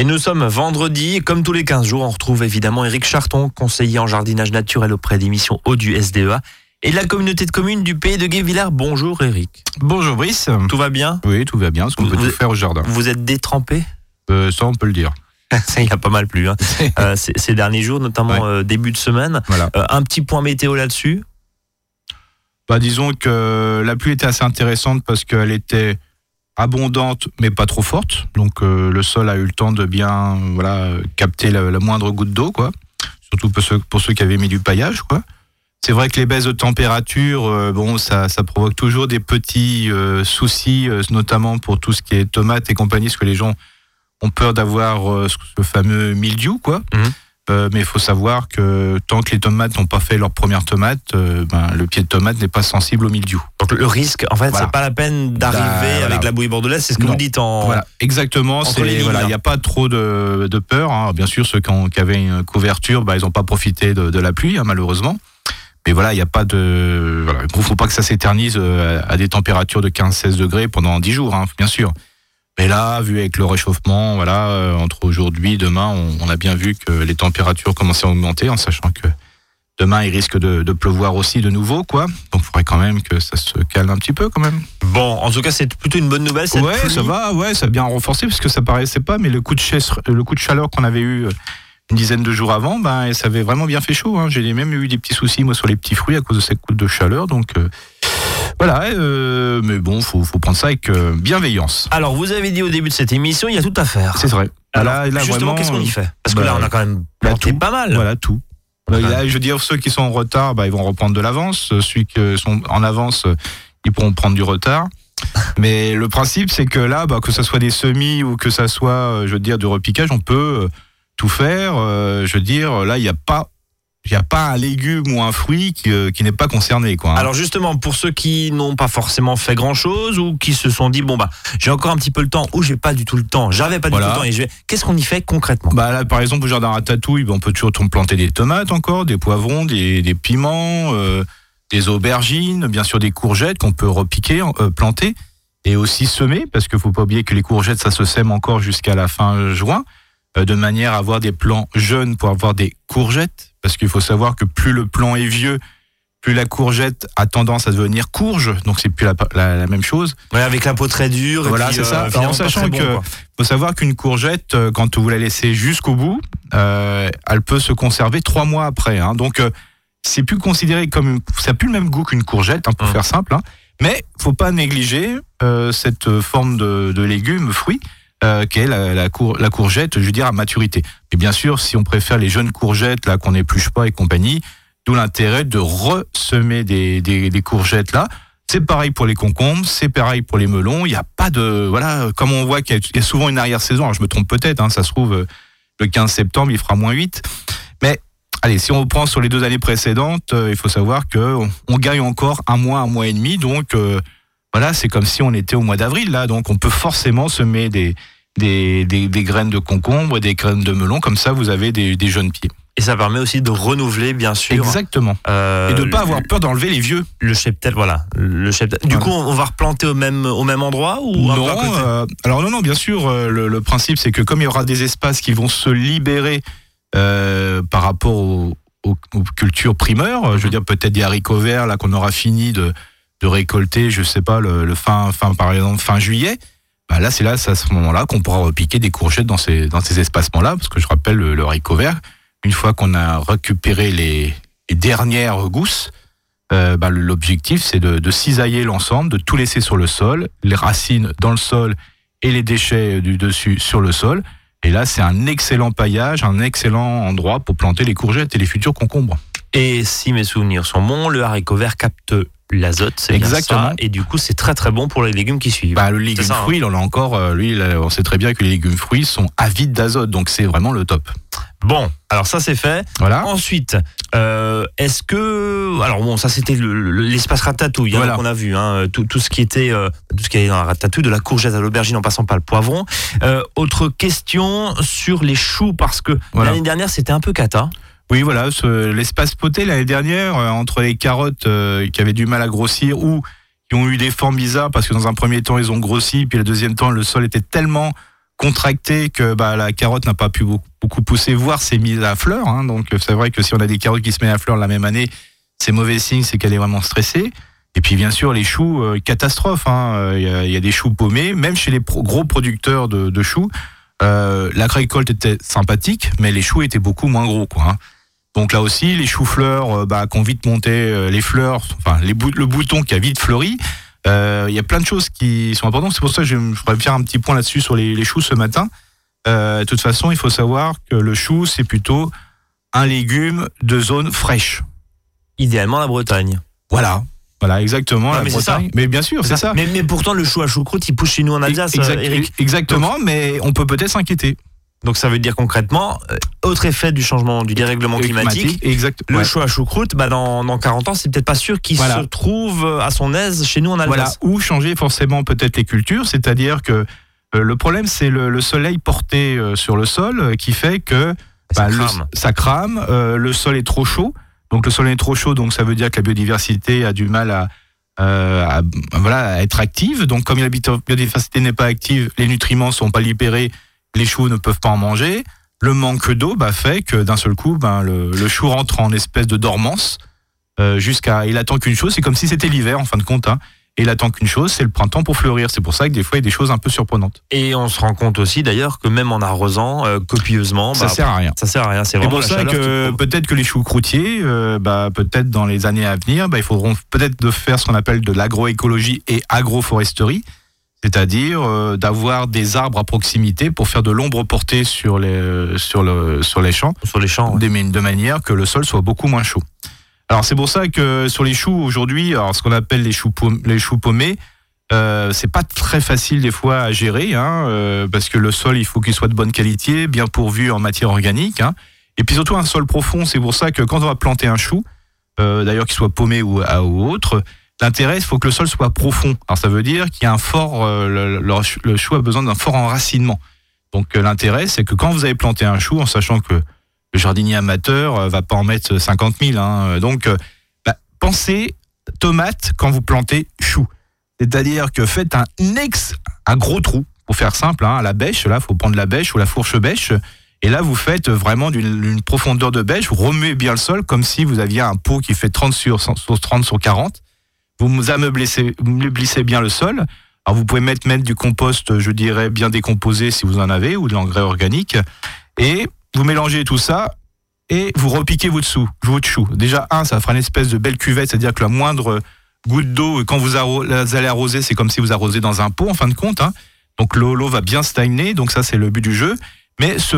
Et nous sommes vendredi, comme tous les 15 jours, on retrouve évidemment Eric Charton, conseiller en jardinage naturel auprès des missions eau du SDEA et de la communauté de communes du pays de Guévillard. Bonjour Eric. Bonjour Brice. Tout va bien? Oui, tout va bien, ce qu'on peut tout faire au jardin. Vous êtes détrempé? Euh, ça, on peut le dire. Ça, il y a pas mal plu hein. Euh, ces, ces derniers jours, notamment euh, début de semaine. Voilà. Un petit point météo là-dessus? Bah, disons que la pluie était assez intéressante parce qu'elle était abondante mais pas trop forte. Donc euh, le sol a eu le temps de bien voilà, capter la, moindre goutte d'eau, quoi. Surtout pour ceux, pour ceux qui avaient mis du paillage, quoi. C'est vrai que les baisses de température, euh, bon, ça, ça provoque toujours des petits euh, soucis, notamment pour tout ce qui est tomates et compagnie, parce que les gens ont peur d'avoir ce, ce fameux mildiou, quoi. Mhm. Euh, mais il faut savoir que tant que les tomates n'ont pas fait leur première tomate, euh, ben, le pied de tomate n'est pas sensible au mildiou. Donc le risque, en fait, Voilà. c'est pas la peine d'arriver Bah, voilà. avec la bouillie bordelaise, c'est ce que Non. vous dites en. Voilà, exactement. voilà. Il n'y a pas trop de, de peur. hein. Bien sûr, ceux qui, ont- qui avaient une couverture, bah, ils n'ont pas profité de, de la pluie, hein, malheureusement. Mais voilà, il n'y a pas de. Il ne faut pas que ça s'éternise euh, à des températures de 15-16 degrés pendant 10 jours, hein, bien sûr. Mais là, vu avec le réchauffement, voilà, euh, entre aujourd'hui et demain, on, on a bien vu que les températures commençaient à augmenter, en sachant que demain, il risque de, de pleuvoir aussi de nouveau, quoi. Donc, il faudrait quand même que ça se calme un petit peu, quand même. Bon, en tout cas, c'est plutôt une bonne nouvelle. Cette Ouais, pluie. ça va, ouais, ça a bien renforcé parce que ça paraissait pas, mais le coup de, chaise- le coup de chaleur qu'on avait eu euh, une dizaine de jours avant, ben, ça avait vraiment bien fait chaud. Hein. J'ai même eu des petits soucis moi sur les petits fruits à cause de cette coup de chaleur, donc euh, voilà. euh, mais bon, faut, faut prendre ça avec euh, bienveillance. Alors, vous avez dit au début de cette émission, il y a tout à faire. C'est vrai. Alors, Là, là, justement, qu'est-ce qu'on y fait? Parce que bah, là, on a quand même bah, planté tout. pas mal. Voilà tout. Ouais. Là, je veux dire, ceux qui sont en retard, bah, ils vont reprendre de l'avance. Ceux qui sont en avance, ils pourront prendre du retard. Mais le principe, c'est que là, bah, que ce soit des semis ou que ça soit, euh, je veux dire, du repiquage, on peut tout faire. Je veux dire, là, il n'y a pas, il y a pas un légume ou un fruit qui, euh, qui n'est pas concerné, quoi. hein. Alors justement, pour ceux qui n'ont pas forcément fait grand-chose ou qui se sont dit bon bah j'ai encore un petit peu le temps ou j'ai pas du tout le temps, j'avais pas du Voilà. tout le temps et je vais. Qu'est-ce qu'on y fait concrètement? Bah là, par exemple, au jardin ratatouille, bah, on peut toujours planter des tomates encore, des poivrons, des, des piments, euh, des aubergines, bien sûr des courgettes qu'on peut repiquer, euh, planter et aussi semer, parce qu'il faut pas oublier que les courgettes, ça se sème encore jusqu'à la fin juin, euh, de manière à avoir des plants jeunes pour avoir des courgettes, parce qu'il faut savoir que plus le plant est vieux, plus la courgette a tendance à devenir courge, donc c'est plus la, la- la même chose. Ouais, avec la peau très dure. Voilà, c'est ça. Alors, finalement, en sachant bon, que- quoi. faut savoir qu'une courgette, euh, quand vous la laissez jusqu'au bout, euh, elle peut se conserver trois mois après. hein. Donc, euh, c'est plus considéré comme une- ça n'a plus le même goût qu'une courgette, hein, pour Hum. faire simple. hein. Mais faut pas négliger euh, cette forme de, de légume, fruit, euh, qu'est la, la, cour- la courgette, je veux dire à maturité. Et bien sûr, si on préfère les jeunes courgettes là qu'on n'épluche pas et compagnie, d'où l'intérêt de ressemer des, des, des courgettes là. C'est pareil pour les concombres, c'est pareil pour les melons. Il n'y a pas de voilà, comme on voit qu'il y a- souvent une arrière-saison. Alors je me trompe peut-être, hein, ça se trouve euh, le 15 septembre il fera moins 8. Mais allez, si on reprend sur les deux années précédentes, euh, il faut savoir que on gagne encore un mois, un mois et demi. Donc euh, voilà, c'est comme si on était au mois d'avril là. Donc on peut forcément semer des des, des, des graines de concombre, des graines de melon. Comme ça, vous avez des, des jeunes pieds. Et ça permet aussi de renouveler bien sûr. Exactement. euh, Et de ne pas avoir peur d'enlever les vieux. le cheptel, voilà, le cheptel. Du Voilà. coup, on va replanter au même au même endroit ou à Non, côté euh, alors non, non, bien sûr, euh, le, le principe c'est que comme il y aura des espaces qui vont se libérer euh, par rapport aux, aux- aux cultures primeurs, je veux dire peut-être des haricots verts là qu'on aura fini de, de récolter, je sais pas, le, fin, fin par exemple fin juillet. Bah là, c'est là, à ce moment-là qu'on pourra repiquer des courgettes dans ces, dans ces espacements-là, parce que je rappelle le, haricot vert, une fois qu'on a récupéré les, les dernières gousses, euh, bah, l'objectif c'est de, de cisailler l'ensemble, de tout laisser sur le sol, les racines dans le sol et les déchets du dessus sur le sol. Et là, c'est un excellent paillage, un excellent endroit pour planter les courgettes et les futurs concombres. Et si mes souvenirs sont bons, le haricot vert capte l'azote, c'est Exactement. ça, Et du coup, c'est très très bon pour les légumes qui suivent. Bah, le légume ça, hein. fruit, il en a encore, euh, lui, on sait très bien que les légumes fruits sont avides d'azote, donc c'est vraiment le top. Bon, alors ça c'est fait. Voilà. Ensuite, euh, est-ce que alors bon, ça c'était le- le- l'espace ratatouille hein, Voilà. qu'on a vu, hein, tout, tout ce qui était euh, tout ce qui est dans la ratatouille, de la courgette à l'aubergine en passant par le poivron. Euh, autre question sur les choux parce que Voilà. l'année dernière c'était un peu cata. Oui, voilà, ce- l'espace poté l'année dernière, euh, entre les carottes euh, qui avaient du mal à grossir ou qui ont eu des formes bizarres parce que dans un premier temps ils ont grossi, puis le deuxième temps le sol était tellement contracté que bah, la carotte n'a pas pu beaucoup, pousser, voire s'est mise à fleur. Hein. donc c'est vrai que si on a des carottes qui se mettent à fleur la même année, c'est mauvais signe, c'est qu'elle est vraiment stressée. Et puis bien sûr les choux, euh, catastrophe. Hein. Il y, a des choux paumés, même chez les gros producteurs de, choux. La récolte était sympathique, mais les choux étaient beaucoup moins gros. Quoi, hein. Donc là aussi, les choux-fleurs euh, bah, qui ont vite monté, euh, les fleurs, enfin les le bouton qui a vite fleuri. Il y a plein de choses qui sont importantes. C'est pour ça que je, voudrais faire un petit point là-dessus sur les, les, choux ce matin. de toute façon, il faut savoir que le chou, c'est plutôt un légume de zone fraîche. Idéalement la Bretagne. Voilà. Voilà, exactement. la mais, Bretagne. mais bien sûr, c'est ça. Mais, mais, pourtant, le chou à choucroute, il pousse chez nous en Alsace, Eric. Exactement, mais on peut peut-être s'inquiéter. Donc ça veut dire concrètement, euh, autre effet du changement du dérèglement climatique, exact, le chou à choucroute, bah dans, dans 40 ans, c'est peut-être pas sûr qu'il se trouve euh, à son aise chez nous en Alsace. Voilà. Ou changer forcément peut-être les cultures, c'est-à-dire que euh, le problème c'est le, soleil porté sur le sol qui fait que ça bah, crame, ça crame le sol est trop chaud. Donc le soleil est trop chaud, donc ça veut dire que la biodiversité a du mal à, à, voilà, à être active. Donc comme la biodiversité n'est pas active, les nutriments sont pas libérés, les choux ne peuvent pas en manger. Le manque d'eau bah, fait que d'un seul coup, ben, le, chou rentre en espèce de dormance euh, jusqu'à. Il attend qu'une chose, c'est comme si c'était l'hiver en fin de compte. Hein. Et il attend qu'une chose, c'est le printemps pour fleurir. C'est pour ça que des fois, il y a des choses un peu surprenantes. Et on se rend compte aussi d'ailleurs que même en arrosant euh, copieusement, ça bah, sert à rien. Ça sert à rien. C'est pour ça que peut-être que les choux croutiers, euh, bah, peut-être dans les années à venir, bah, il faudront peut-être de faire ce qu'on appelle de l'agroécologie et agroforesterie c'est-à-dire euh, d'avoir des arbres à proximité pour faire de l'ombre portée sur les, sur, le, sur les champs, sur les champs de manière que le sol soit beaucoup moins chaud. Alors c'est pour ça que sur les choux aujourd'hui, alors ce qu'on appelle les choux, les choux paumés, euh, c'est pas très facile des fois à gérer, hein, euh, parce que le sol il faut qu'il soit de bonne qualité, bien pourvu en matière organique, hein, et puis surtout un sol profond. C'est pour ça que quand on va planter un chou, d'ailleurs qu'il soit paumé ou, ou autre, L'intérêt, il faut que le sol soit profond. Alors ça veut dire qu'il y a un fort, euh, le, chou a besoin d'un fort enracinement. Donc euh, l'intérêt, c'est que quand vous avez planté un chou, en sachant que le jardinier amateur euh, va pas en mettre 50 000, hein, donc bah, pensez tomate quand vous plantez chou. C'est-à-dire que faites un ex, un gros trou, pour faire simple, hein, à la bêche, là, faut prendre la bêche ou la fourche bêche, et là, vous faites vraiment d'une profondeur de bêche, vous remuez bien le sol comme si vous aviez un pot qui fait 30 sur, sur 30 sur 40 vous ameublissez bien le sol. Alors vous pouvez mettre, du compost, je dirais, bien décomposé si vous en avez, ou de l'engrais organique. Et vous mélangez tout ça et vous repiquez votre, sous, votre chou. Déjà, un, ça fera une espèce de belle cuvette, c'est-à-dire que la moindre goutte d'eau, quand vous, allez arroser, c'est comme si vous arrosez dans un pot, en fin de compte. Hein. Donc l'eau va bien stagner, donc ça c'est le but du jeu. Mais ce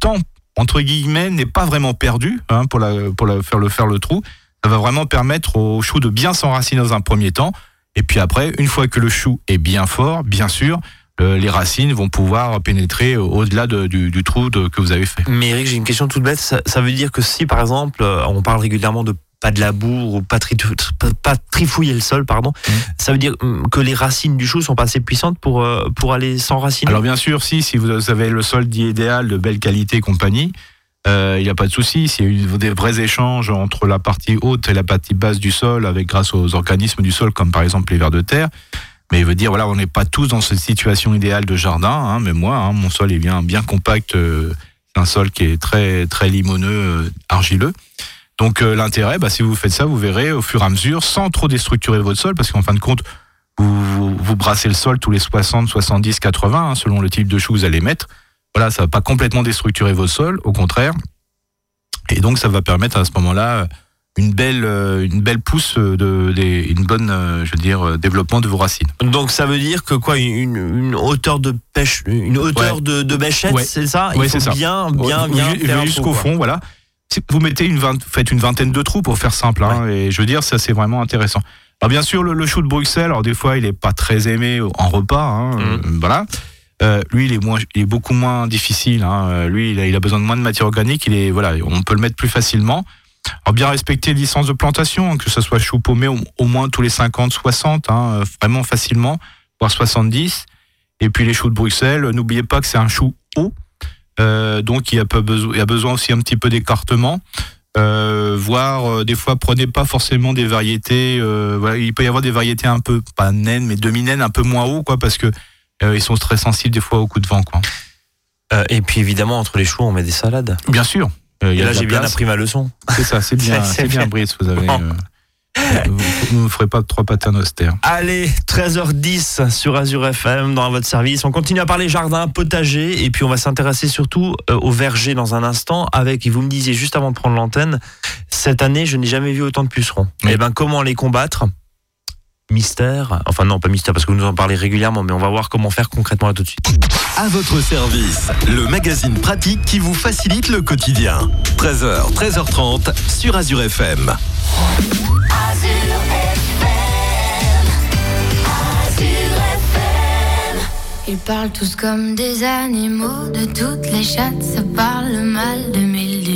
temps, entre guillemets, n'est pas vraiment perdu hein, pour, faire le trou. Ça va vraiment permettre au chou de bien s'enraciner dans un premier temps. Et puis après, une fois que le chou est bien fort, bien sûr, euh, les racines vont pouvoir pénétrer au-delà du, trou que vous avez fait. Mais Eric, j'ai une question toute bête. Ça, veut dire que si, par exemple, euh, on parle régulièrement de pas de labour ou pas, pas trifouiller le sol, pardon, mmh. ça veut dire hum, que les racines du chou sont pas assez puissantes pour, euh, pour aller s'enraciner? Alors bien sûr, si, si vous avez le sol dit idéal, de belle qualité et compagnie, il n'y a pas de souci. S'il y a eu des vrais échanges entre la partie haute et la partie basse du sol, avec grâce aux organismes du sol, comme par exemple les vers de terre. Mais il veut dire, voilà, on n'est pas tous dans cette situation idéale de jardin. Hein, mais moi, hein, mon sol est bien, bien compact. Euh, c'est un sol qui est très, très limoneux, euh, argileux. Donc l'intérêt, bah, si vous faites ça, vous verrez au fur et à mesure, sans trop déstructurer votre sol, parce qu'en fin de compte, vous, vous, brassez le sol tous les 60, 70, 80, selon le type de chou que vous allez mettre. Voilà, ça va pas complètement déstructurer vos sols, au contraire. Et donc, ça va permettre à ce moment-là une belle, euh, une belle pousse de, une bonne, euh, je veux dire, développement de vos racines. Donc, ça veut dire que quoi, une, hauteur de pêche, une hauteur de, de bêchette, c'est ça? Oui, c'est ça. Bien, bien, bien. Jusqu'au fond, voilà. Vous mettez une faites une vingtaine de trous pour faire simple, hein, et je veux dire, ça c'est vraiment intéressant. Alors bien sûr, le, chou de Bruxelles, alors des fois, il est pas très aimé en repas, hein, mmh. voilà. Euh, lui, il est, beaucoup moins difficile. Hein. Euh, lui, il a, besoin de moins de matière organique. Il est, voilà, on peut le mettre plus facilement. Alors, bien respecter les licences de plantation, hein, que ce soit chou paumé au, moins tous les 50, 60, hein, vraiment facilement, voire 70. Et puis les choux de Bruxelles, n'oubliez pas que c'est un chou haut. Euh, donc il a, pas besoin, il a besoin aussi un petit peu d'écartement. Euh, voire des fois prenez pas forcément des variétés il peut y avoir des variétés un peu pas naines mais demi naines un peu moins haut quoi parce que euh, ils sont très sensibles des fois au coup de vent. Quoi. Euh, et puis évidemment, entre les choux, on met des salades. Bien sûr. Euh, et là, j'ai bien appris ma leçon. C'est ça, c'est bien, c'est bien, Brice. Vous avez. vous ne ferez pas trois patins austères. Allez, 13h10 sur Azure FM dans votre service. On continue à parler jardin, potager et puis on va s'intéresser surtout au verger dans un instant avec, vous me disiez juste avant de prendre l'antenne, cette année, je n'ai jamais vu autant de pucerons. Et eh ben, comment les combattre? Mystère. Enfin non, pas mystère parce que vous nous en parlez régulièrement, mais on va voir comment faire concrètement là tout de suite. À votre service, le magazine pratique qui vous facilite le quotidien. 13h, 13h30 sur Azure FM. Azure FM. Azure FM. Ils parlent tous comme des animaux, de toutes les chattes, ça parle mal de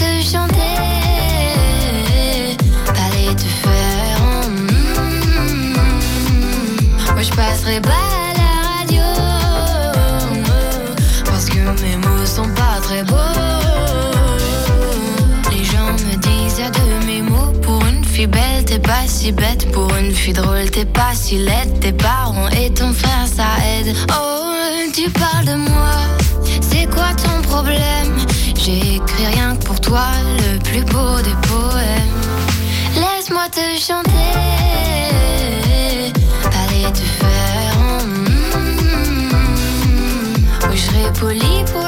Chanter, aller te faire. Mm, Moi je passerai pas à la radio parce que mes mots sont pas très beaux. Les gens me disent de mes mots pour une fille belle t'es pas si bête, pour une fille drôle t'es pas si laide. Tes parents et ton frère ça aide. Oh tu parles de moi, c'est quoi ton problème? J'ai écrit rien que pour toi, le plus beau des poèmes. Laisse-moi te chanter, aller te faire. Mm, oui, je serai poli pour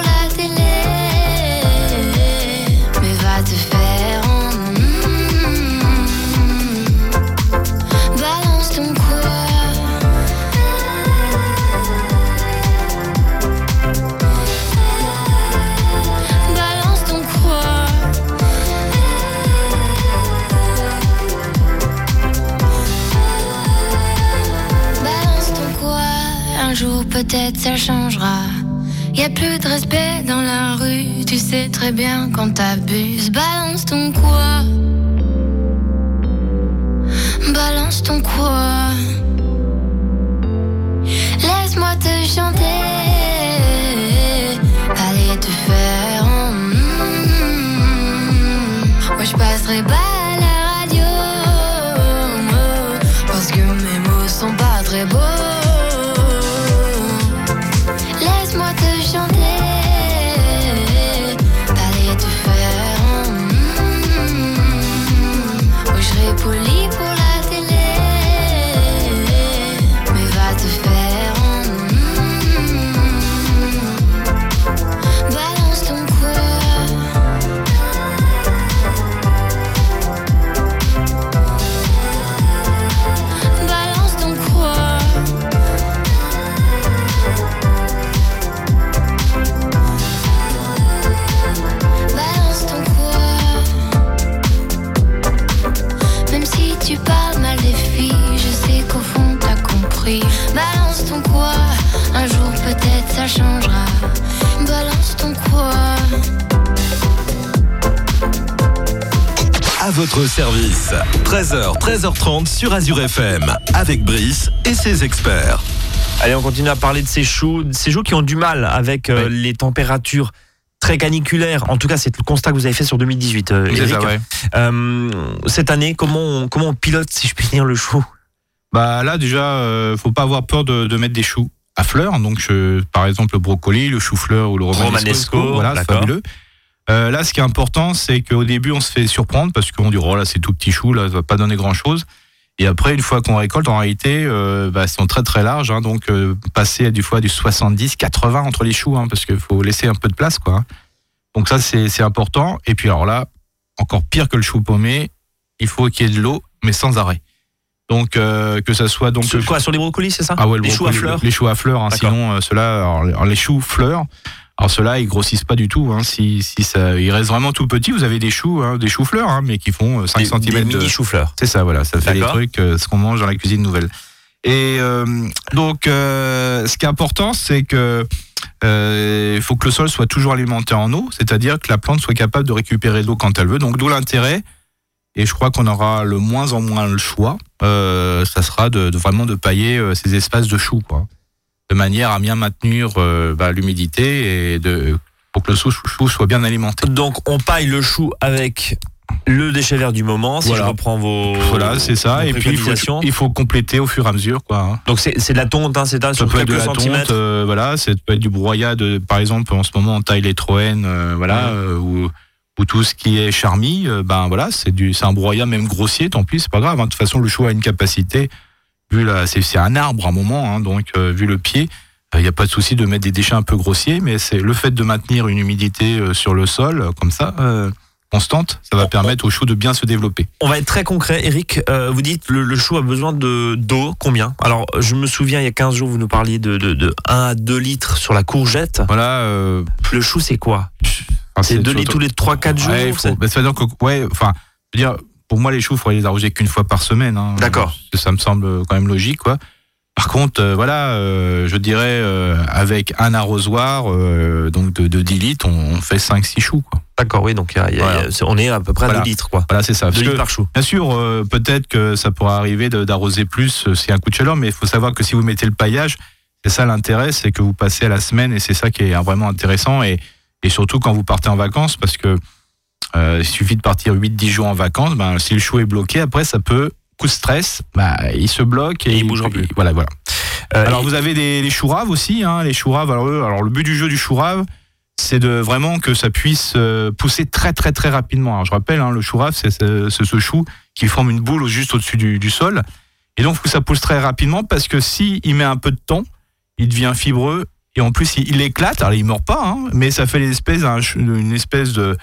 de respect dans la rue, tu sais très bien quand t'abuses. Balance ton quoi? Balance ton quoi? 13h, 13h30 sur Azure FM, avec Brice et ses experts. Allez, on continue à parler de ces choux, ces choux qui ont du mal avec euh, les températures très caniculaires. En tout cas, c'est le constat que vous avez fait sur 2018, euh, euh, cette année, comment on, comment on pilote, si je puis dire, le chou? Bah là, déjà, faut pas avoir peur de, mettre des choux à fleurs. Donc, par exemple, le brocoli, le chou-fleur ou le romanesco. romanesco voilà, fabuleux. Euh, là, ce qui est important, c'est qu'au début, on se fait surprendre parce qu'on dit, oh là, c'est tout petit chou, là, ça va pas donner grand chose. Et après, une fois qu'on récolte, en réalité, euh, bah, sont très très larges. Hein, donc, euh, passer à du fois du 70, 80 entre les choux, hein, parce qu'il faut laisser un peu de place, quoi. Hein. Donc ça, c'est important. Et puis alors là, encore pire que le chou paumé, il faut qu'il y ait de l'eau, mais sans arrêt. Donc que ça soit donc sur quoi? Sur les brocolis, c'est ça? Ah ouais, les choux à fleurs. Les choux à fleurs. Hein, sinon, cela, les choux fleurs. Alors ceux-là, ils grossissent pas du tout. Hein. Si, si ça, ils restent vraiment tout petits. Vous avez des choux, hein, des choux-fleurs, hein, mais qui font 5 cm. Des mini choux-fleurs. C'est ça, voilà. Ça fait des trucs, euh, ce qu'on mange dans la cuisine nouvelle. Et euh, donc, euh, ce qui est important, c'est que euh, il faut que le sol soit toujours alimenté en eau, c'est-à-dire que la plante soit capable de récupérer l'eau quand elle veut. Donc, d'où l'intérêt. Et je crois qu'on aura le moins en moins le choix. Euh, ça sera de, de vraiment de pailler euh, ces espaces de choux, quoi, de manière à bien maintenir euh, bah, l'humidité et de pour que le chou, chou soit bien alimenté. Donc on paille le chou avec le déchet vert du moment, si Voilà. je reprends vos. Voilà, c'est ça. Et puis il faut, préconisations. il faut compléter au fur et à mesure, quoi. hein. Donc c'est c'est de la tonte, hein, c'est ça, Ça sur être de quelques la centimètres. tonte, euh, voilà, ça peut être du broyade. euh, Par exemple, en ce moment, on taille les troènes, euh, voilà, Ouais. euh, ou, ou tout ce qui est charmille, ben voilà, c'est du, c'est un broyat même grossier, tant pis, c'est pas grave. hein. De toute façon, le chou a une capacité, vu la, c'est, un arbre à un moment, hein, donc euh, vu le pied, il n'y a pas de souci de mettre des déchets un peu grossiers, mais c'est le fait de maintenir une humidité euh, sur le sol, euh, comme ça, euh, constante, ça va permettre au chou de bien se développer. On va être très concret. Eric, euh, vous dites le, le chou a besoin de d'eau, combien? Alors je me souviens, il y a 15 jours, vous nous parliez de, de, de 1 à 2 litres sur la courgette. Voilà. euh, Le chou, c'est quoi? enfin, C'est 2 surtout- litres tous les 3-4 jours Ouais, faut, bah, ça veut dire que, ouais, enfin, dire, pour moi, les choux, il faudrait les arroser qu'une fois par semaine. hein. D'accord. Ça me semble quand même logique, quoi. Par contre, euh, voilà, euh, je dirais, euh, avec un arrosoir, euh, donc de, de 10 litres, on, on fait 5-6 choux. D'accord, oui, donc il y a- il y a- Voilà. il y a- c'est- on est à peu près à Voilà. 2 litres, quoi. Voilà, c'est ça. 2 Parce litres par chou. bien sûr, euh, peut-être que ça pourra arriver d'arroser plus euh, a un coup de chaleur, mais il faut savoir que si vous mettez le paillage, c'est ça l'intérêt, c'est que vous passez à la semaine et c'est ça qui est euh, vraiment intéressant et, et surtout quand vous partez en vacances parce que euh, il suffit de partir 8-10 jours en vacances, ben, si le chou est bloqué, après ça peut, coup de stress, bah, il se bloque et, Et il bougera plus. Voilà, voilà. Euh, Alors et- vous avez des, les chouraves aussi, hein, les chouraves. Alors, alors le but du jeu du chourave, c'est de vraiment que ça puisse euh, pousser très très très rapidement. Alors je rappelle, hein, le chourave, c'est ce, chou qui forme une boule juste au-dessus du, du sol. Et donc faut que ça pousse très rapidement parce que si il met un peu de temps, il devient fibreux et en plus il, il éclate. Alors il meurt pas, hein, mais ça fait l'espèce une espèce de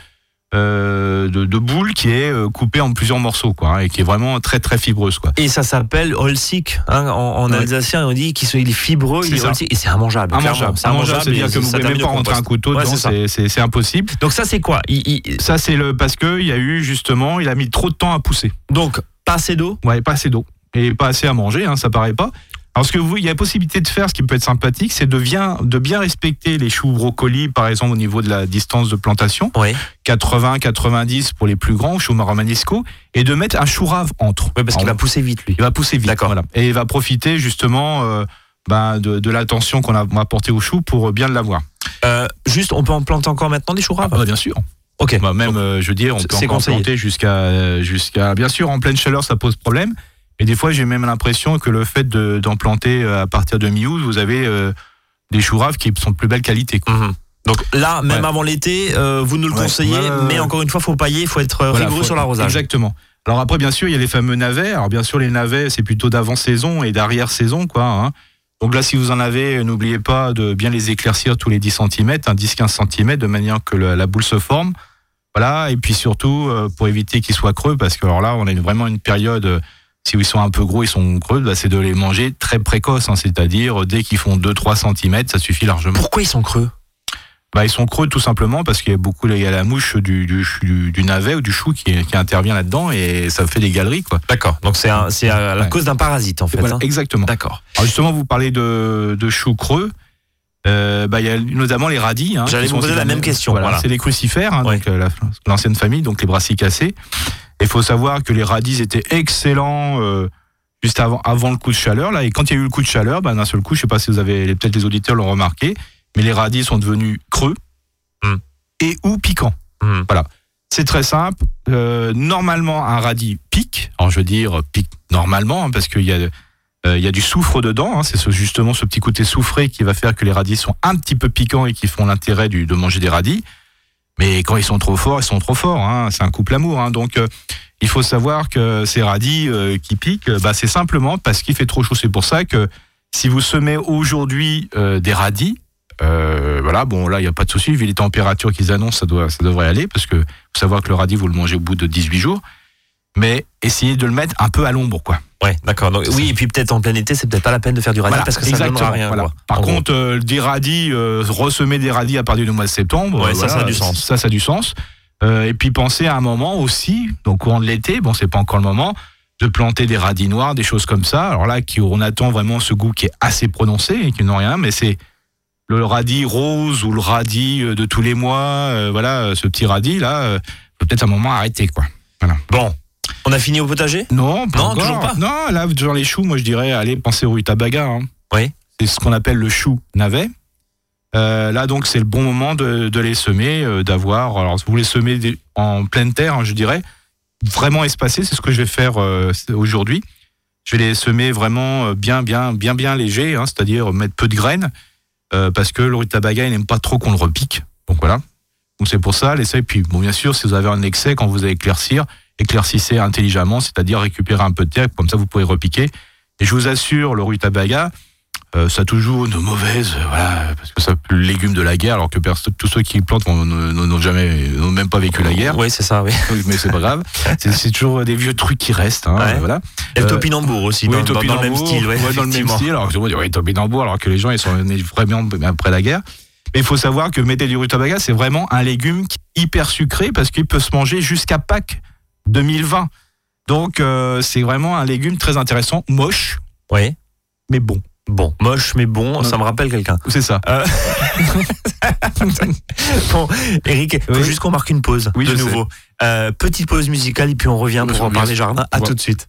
euh, de, de boule qui est euh, coupée en plusieurs morceaux, quoi, hein, et qui est vraiment très très fibreuse, quoi. Et ça s'appelle holsic hein, en, en Ouais. alsacien. On dit qu'il est fibreux, il est et c'est immangeable. Un clairement. mangeable, C'est immangeable, c'est-à-dire que vous pouvez même pas rentrer un couteau Ouais, dedans, c'est impossible. Donc ça c'est quoi? Il- il- Ça, c'est le parce que il y a eu justement, il a mis trop de temps à pousser. Donc pas assez d'eau? Ouais, pas assez d'eau et pas assez à manger, hein, ça paraît pas. Alors ce que vous, il y a possibilité de faire, ce qui peut être sympathique, c'est de bien, de bien respecter les choux brocolis, par exemple au niveau de la distance de plantation, Oui. 80, 90 pour les plus grands, choux maromanesco, et de mettre un chou rave entre. Ouais, parce qu'il va pousser vite lui. il va pousser vite. D'accord. Voilà. Et il va profiter justement euh, ben, de, de l'attention qu'on a apporter au chou pour bien l'avoir. Euh, juste, on peut en planter encore maintenant des choux raves bah, bien sûr. Ok. Bah, même, Donc, euh, je veux dire, on peut encore conseillé. planter jusqu'à, euh, jusqu'à. Bien sûr, en pleine chaleur, ça pose problème. Et des fois, j'ai même l'impression que le fait de- d'en planter euh, à partir de mi-août, vous avez euh, des choux raves qui sont de plus belle qualité. quoi. mhm. Donc là, même Ouais. avant l'été, euh, vous nous le Ouais. conseillez, Ouais, mais encore une fois, faut pailler, faut être Voilà, rigoureux faut- sur l'arrosage. Exactement. Alors après, bien sûr, il y a les fameux navets. Alors bien sûr, les navets, c'est plutôt d'avant-saison et d'arrière-saison, quoi. hein. Donc là, si vous en avez, n'oubliez pas de bien les éclaircir tous les 10 cm, 10-15 cm, de manière que le- la boule se forme. Voilà, et puis surtout, euh, pour éviter qu'ils soient creux, parce que alors là, on a une- vraiment une période, si ils sont un peu gros, ils sont creux, bah, c'est de les manger très précoce, hein, c'est-à-dire euh, dès qu'ils font 2-3 cm, ça suffit largement. Pourquoi ils sont creux? Bah, ils sont creux tout simplement parce qu'il y a beaucoup il y a la mouche du, du, du- du navet ou du chou qui, qui intervient là-dedans et ça fait des galeries quoi. D'accord. Donc c'est à la Ouais. cause d'un parasite en fait. Voilà, hein. exactement. D'accord. Justement, vous parlez de, de choux creux. Euh, bah, il y a notamment les radis. hein, J'allais vous poser la même question, voilà. C'est les crucifères, hein, Ouais. donc euh, la- l'ancienne famille, donc les brassicacées. Et il faut savoir que les radis étaient excellents euh, juste avant, avant le coup de chaleur. Là, et quand il y a eu le coup de chaleur, bah, d'un seul coup, je sais pas si vous avez, peut-être les auditeurs l'ont remarqué, mais les radis sont devenus creux Hmm. et ou piquants. Mhm. C'est très simple. Euh, normalement, un radis pique. Alors, je veux dire pique normalement, hein, parce qu'il y a, euh, il y a du soufre dedans. hein. c'est ce- justement ce petit côté soufré qui va faire que les radis sont un petit peu piquants et qui font l'intérêt de manger des radis. Mais quand ils sont trop forts, ils sont trop forts. hein. C'est un couple amour. hein. Donc, euh, il faut savoir que ces radis euh, qui piquent, bah, c'est simplement parce qu'il fait trop chaud. C'est pour ça que si vous semez aujourd'hui euh, des radis, voilà, bon là il n'y a pas de souci, vu les températures qu'ils annoncent, ça, doit, ça devrait aller, parce que faut savoir que le radis vous le mangez au bout de 18 jours, mais essayez de le mettre un peu à l'ombre, quoi. Ouais, d'accord. Donc, oui, et puis peut-être en plein été, c'est peut-être pas la peine de faire du radis Voilà, parce que ça donnera rien. voilà. quoi. Par contre, euh, des radis, euh, ressemer des radis à partir du mois de septembre, Ouais, euh, ça, ça a du sens. Ça, ça a du sens. Euh, et puis pensez à un moment aussi, donc au courant de l'été, bon c'est pas encore le moment, de planter des radis noirs, des choses comme ça. Alors là, qui, on attend vraiment ce goût qui est assez prononcé et qui n'ont rien, mais c'est le radis rose ou le radis euh, de tous les mois, voilà, ce petit radis là, peut-être un moment arrêter quoi. Voilà. Bon, on a fini au potager? Non, pas Non, encore. toujours pas. Non, là, dans les choux, moi je dirais, allez, pensez au rutabaga. Hein. Oui. C'est ce qu'on appelle le chou navet. Euh, là, donc, c'est le bon moment de, de les semer, euh, d'avoir. Alors, si vous les semez des- en pleine terre, hein, je dirais, vraiment espacés, c'est ce que je vais faire euh, aujourd'hui. Je vais les semer vraiment bien, bien, bien, bien léger, hein, c'est-à-dire mettre peu de graines, parce que le rutabaga, il n'aime pas trop qu'on le repique. Donc voilà. Donc c'est pour ça, l'essai. Puis, bon, bien sûr, si vous avez un excès, quand vous allez éclaircir, éclaircissez intelligemment, c'est-à-dire récupérer un peu de terre, comme ça vous pouvez repiquer. Et je vous assure, le rutabaga, euh, ça a toujours de mauvaises, euh, voilà, parce que c'est le légume de la guerre, alors que tous ceux qui plantent n'ont- jamais, n'ont même pas vécu la guerre. Oui, c'est ça, oui. Mais c'est pas grave. C'est toujours des vieux trucs qui restent. Hein, Ouais. voilà. Et le Euh, topinambour aussi, Oui, dans, dans- dans le même style. Ouais, ouais, dans le même style. Alors, que, oui, topinambour, alors que les gens ils sont nés vraiment après la guerre. Mais il faut savoir que mettez du rutabaga, c'est vraiment un légume hyper sucré parce qu'il peut se manger jusqu'à Pâques 2020. Donc euh, c'est vraiment un légume très intéressant, moche, Oui. mais bon. Bon, moche mais bon, ça me rappelle quelqu'un. C'est ça. Euh, bon, Eric, il faut Oui. juste qu'on marque une pause Oui, de nouveau. Euh, petite pause musicale et puis on revient pour en parler jardin. À tout de suite.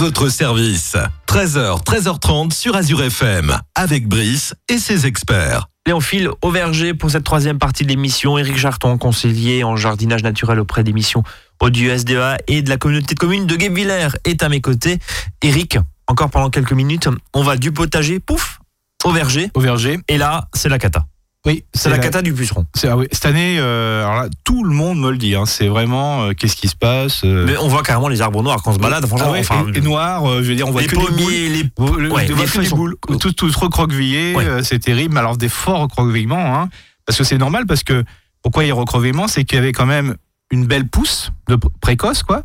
Votre service. 13h, 13h30 sur Azure FM, avec Brice et ses experts. Et on file au verger pour cette troisième partie de l'émission. Éric Jarton, conseiller en jardinage naturel auprès des missions du SDA et de la communauté de communes de Guebwiller, est à mes côtés. Éric, encore pendant quelques minutes, on va du potager, pouf, au verger. Au verger. Et là, c'est la cata. Oui, C'est la cata du puceron. ah oui, cette année, euh, alors là, tout le monde me le dit. hein, c'est vraiment euh, qu'est-ce qui se passe. euh, Mais on voit carrément les arbres noirs quand on se balade. Franchement, ah ouais, enfin, et, et noir, euh, je veux dire, on voit les que boules. pommiers, les Vous- le- Ouais, les feuilles sont- boules, tout, tout recroquevillé, Ouais. c'est terrible. Mais alors des forts recroquevillements, hein, parce que c'est normal, parce que pourquoi il y a recroquevillement, c'est qu'il y avait quand même une belle pousse de pr- précoce, quoi.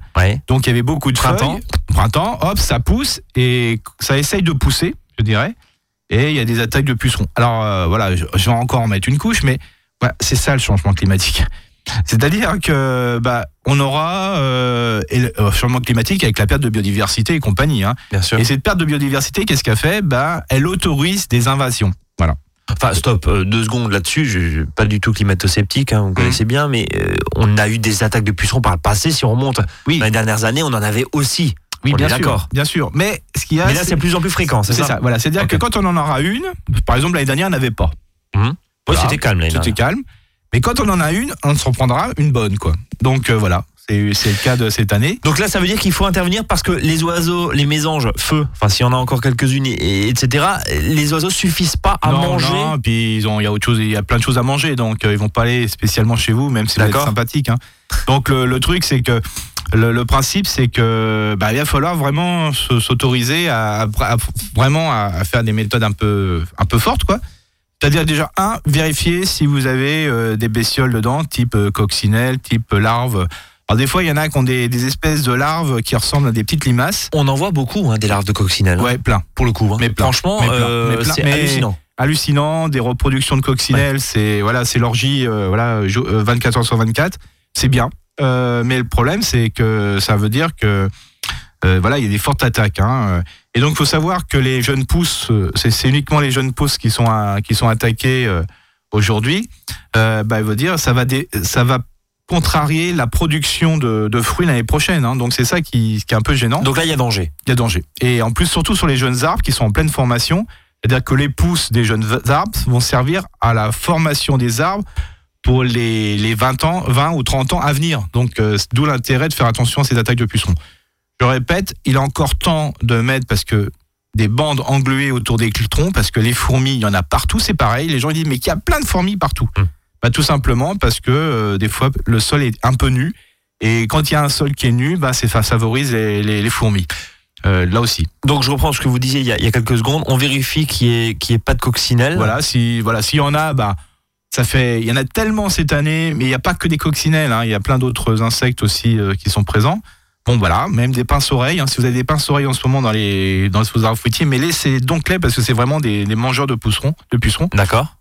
Donc il y avait beaucoup de Printemps. feuilles. Printemps, hop, ça pousse et ça essaye de pousser, je dirais. Et il y a des attaques de pucerons. Alors euh, voilà, je, je vais encore en mettre une couche, mais c'est ça le changement climatique. C'est-à-dire que bah, on aura euh, et le euh, changement climatique avec la perte de biodiversité et compagnie. Hein. Bien sûr. Et cette perte de biodiversité, qu'est-ce qu'elle fait? Bah, Elle autorise des invasions. Voilà. Enfin, stop, euh, deux secondes là-dessus. Je, je- pas du tout climato-sceptique, hein, vous connaissez bien, mais euh, on a eu des attaques de pucerons par le passé. Si on remonte Oui. dans les dernières années, on en avait aussi. Oui, On bien sûr. d'accord. Bien sûr. Mais ce qu'il y a, Mais là, c'est de plus en plus fréquent, c'est c'est ça, ça. Voilà. C'est-à-dire Ok. que quand on en aura une, par exemple l'année dernière, on n'avait pas. Oui, Voilà. c'était calme. l'année C'était calme. Mais quand on en a une, on se reprendra une bonne, quoi. Donc euh, voilà, c'est c'est le cas de cette année. Donc là, ça veut dire qu'il faut intervenir parce que les oiseaux, les mésanges, feu, enfin, s'il y en a encore quelques-unes, et, et- etc., les oiseaux suffisent pas à non, manger. non, puis ils ont, il y a autre chose, il y a plein de choses à manger, donc euh, ils vont pas aller spécialement chez vous, même si D'accord. sympathique. hein. Donc le, le truc, c'est que le, le principe, c'est que bah, il va falloir vraiment se- s'autoriser à, à- à- vraiment à, à faire des méthodes un peu, un peu fortes, quoi. C'est-à-dire déjà un, vérifier si vous avez euh, des bestioles dedans, type euh, coccinelle, type larve. Alors des fois, il y en a qui ont des, des espèces de larves qui ressemblent à des petites limaces. On en voit beaucoup, hein, des larves de coccinelle. Ouais, plein. Pour le coup. hein. Mais plein. Franchement, euh, c'est hallucinant. hallucinant, des reproductions de coccinelles, c'est voilà, c'est l'orgie, euh, voilà, jo- euh, 24 heures sur 24, c'est bien. Euh, mais le problème, c'est que ça veut dire que voilà, il y a des fortes attaques. Hein, et donc, il faut savoir que les jeunes pousses, c'est c'est uniquement les jeunes pousses qui sont à- qui sont attaquées aujourd'hui. Bah, il veut dire, ça va dé- ça va contrarier la production de, de fruits l'année prochaine. hein. donc c'est ça qui, qui est un peu gênant Donc là, il y a danger. il y a danger. Et en plus, surtout sur les jeunes arbres qui sont en pleine formation, c'est-à-dire que les pousses des jeunes arbres vont servir à la formation des arbres pour les, les 20 ans, 20 ou 30 ans à venir. Donc, euh, d'où l'intérêt de faire attention à ces attaques de pucerons. Je répète, il est encore temps de mettre, parce que des bandes engluées autour des troncs, parce que les fourmis, il y en a partout, c'est pareil. Les gens ils disent, mais qu'il y a plein de fourmis partout. Hmm. Bah, tout simplement parce que euh, des fois, le sol est un peu nu. Et quand il y a un sol qui est nu, bah, c'est, ça favorise les, les- les fourmis. Euh, là aussi. Donc je reprends ce que vous disiez il y a, il y a quelques secondes. On vérifie qu'il n'y ait, ait pas de coccinelle. Voilà, si voilà, s'il y en a, bah ça fait, il y en a tellement cette année, mais il n'y a pas que des coccinelles, hein, il y a plein d'autres insectes aussi euh, qui sont présents. Bon voilà, même des pinces-oreilles. hein, si vous avez des pinces-oreilles en ce moment dans les dans vos arbres fruitiers, mais laissez donc les parce que c'est vraiment des, des mangeurs de pucerons, de pucerons. D'accord.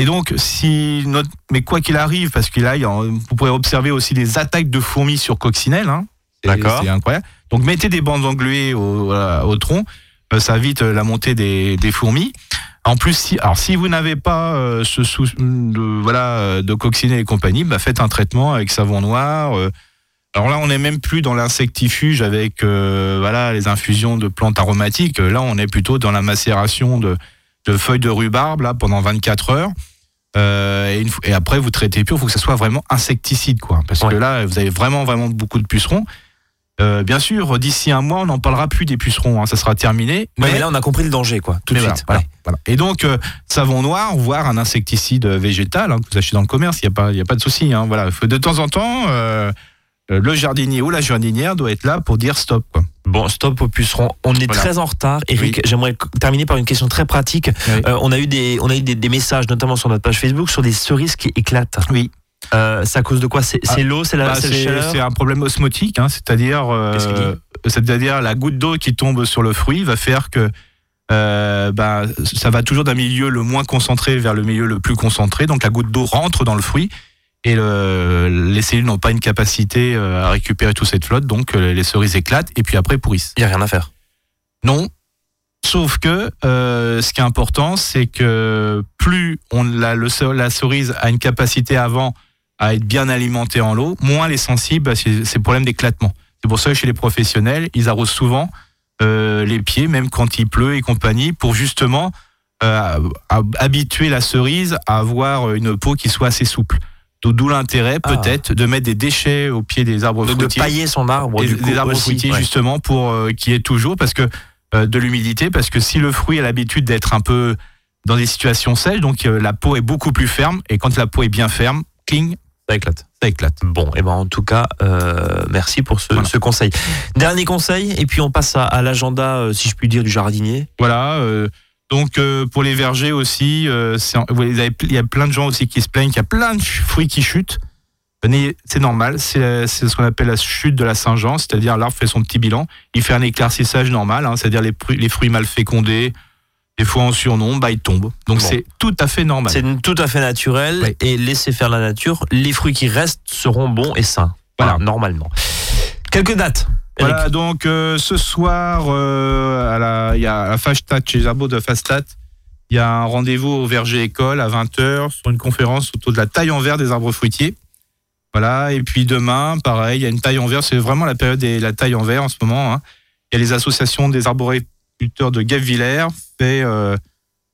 Et donc si notre, mais quoi qu'il arrive, parce qu'il a, vous pourrez observer aussi des attaques de fourmis sur coccinelles. Hein, D'accord. C'est incroyable. Donc mettez des bandes engluées au, voilà, au tronc, euh, ça évite euh, la montée des, des fourmis. En plus, si, alors si vous n'avez pas euh, ce sou, de, voilà, de coccinelle et compagnie, bah, faites un traitement avec savon noir. euh. alors là, on n'est même plus dans l'insectifuge avec euh, voilà, les infusions de plantes aromatiques. Là, on est plutôt dans la macération de, de feuilles de rhubarbe là, pendant 24 heures. Euh, et, une fois- et après, vous traitez pur, il faut que ce soit vraiment insecticide. Quoi, parce Ouais. que là, vous avez vraiment, vraiment beaucoup de pucerons. Euh, bien sûr, d'ici un mois, on n'en parlera plus des pucerons, hein, ça sera terminé. Ouais, mais là, on a compris le danger, quoi. Tout de suite. voilà, Ouais. voilà, voilà. Et donc, euh, savon noir, voire un insecticide végétal hein, que vous achetez dans le commerce, il n'y a, pas- il y a pas de souci. Hein, voilà. Faut De temps en temps, le jardinier ou la jardinière doit être là pour dire stop. Bon, stop au puceron. On est Voilà. très en retard. Eric, Oui. j'aimerais terminer par une question très pratique. Oui. Euh, on a eu, des, on a eu des, des messages, notamment sur notre page Facebook, sur des cerises qui éclatent. Oui. Euh, c'est à cause de quoi? C'est c'est l'eau, c'est la, Bah, chaleur? c'est un problème osmotique, hein, c'est-à-dire euh, c'est-à-dire la goutte d'eau qui tombe sur le fruit va faire que euh, bah, ça va toujours d'un milieu le moins concentré vers le milieu le plus concentré. Donc la goutte d'eau rentre dans le fruit et le- les cellules n'ont pas une capacité euh, à récupérer toute cette flotte, donc euh, les cerises éclatent et puis après pourrissent. Il n'y a rien à faire. Non. Sauf que euh, ce qui est important, c'est que plus on, la, le, ce- la cerise a une capacité avant à être bien alimentée en eau, moins elle est sensible à ces, ces problèmes d'éclatement. C'est pour ça que chez les professionnels, ils arrosent souvent euh, les pieds, même quand il pleut et compagnie, pour justement euh, habituer la cerise à avoir une peau qui soit assez souple. D'où l'intérêt Ah. peut-être de mettre des déchets au pied des arbres De, de fruitiers pailler son arbre, des, du coup, des arbres aussi, fruitiers ouais. justement pour euh, qu'il y ait toujours parce que euh, de l'humidité parce que si le fruit a l'habitude d'être un peu dans des situations sèches donc euh, la peau est beaucoup plus ferme et quand la peau est bien ferme cling Ça éclate. ça éclate Bon, et ben en tout cas, euh, merci pour ce, Voilà. ce conseil. Dernier conseil, et puis on passe à, à l'agenda, euh, si je puis dire, du jardinier. voilà euh, donc euh, pour les vergers aussi euh, il y a plein de gens aussi qui se plaignent qu'il y a plein de fruits qui chutent Venez, c'est normal, c'est ce qu'on appelle la chute de la Saint-Jean, c'est-à-dire l'arbre fait son petit bilan, il fait un éclaircissage normal, hein, c'est-à-dire les, fruits- les fruits mal fécondés, des fois en surnombre, bah, ils tombent. Donc Bon. c'est tout à fait normal. C'est tout à fait naturel Oui. et laissez faire la nature. Les fruits qui restent seront bons et sains. Voilà, Voilà. normalement. Quelques dates. Eric. Voilà, donc euh, ce soir, euh, à la- il y a à Fastat, chez Gerbeau de Fastat, il y a un rendez-vous au Verger École à 20h sur une conférence autour de la taille en verre des arbres fruitiers. Voilà, et puis demain, pareil, il y a une taille en verre, c'est vraiment la période de la taille en verre en ce moment. hein. Il y a les associations des arboriculteurs de Guebwiller fait euh,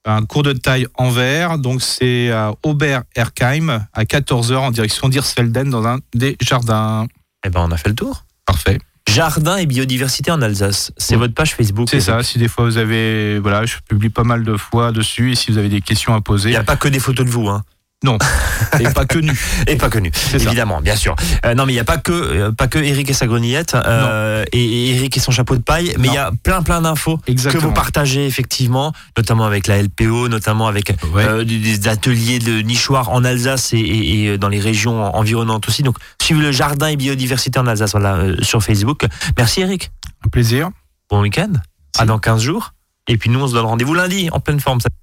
un cours de taille en verre, donc c'est à Aubert-Erkheim à 14h en direction d'Irsfelden dans un des jardins. Eh ben, on a fait le tour. Parfait. Jardin et biodiversité en Alsace. C'est Oui. votre page Facebook. C'est ça, si des fois vous avez, voilà, je publie pas mal de fois dessus, et si vous avez des questions à Il poser, n'y a pas que des photos de vous, hein. et pas que nu. Et pas que nu, ça. évidemment, bien sûr. Euh, non, mais il n'y a pas que, euh, pas que Eric et sa grenillette, euh, et, et Eric et son chapeau de paille, mais il y a plein plein d'infos que vous partagez effectivement, notamment avec la LPO, notamment avec Ouais. des, ateliers de nichoirs en Alsace et, et- et dans les régions environnantes aussi. Donc, suivez le jardin et biodiversité en Alsace voilà, sur Facebook. Merci Eric. Un plaisir. Bon week-end. À dans 15 jours. Et puis nous, on se donne rendez-vous lundi en pleine forme.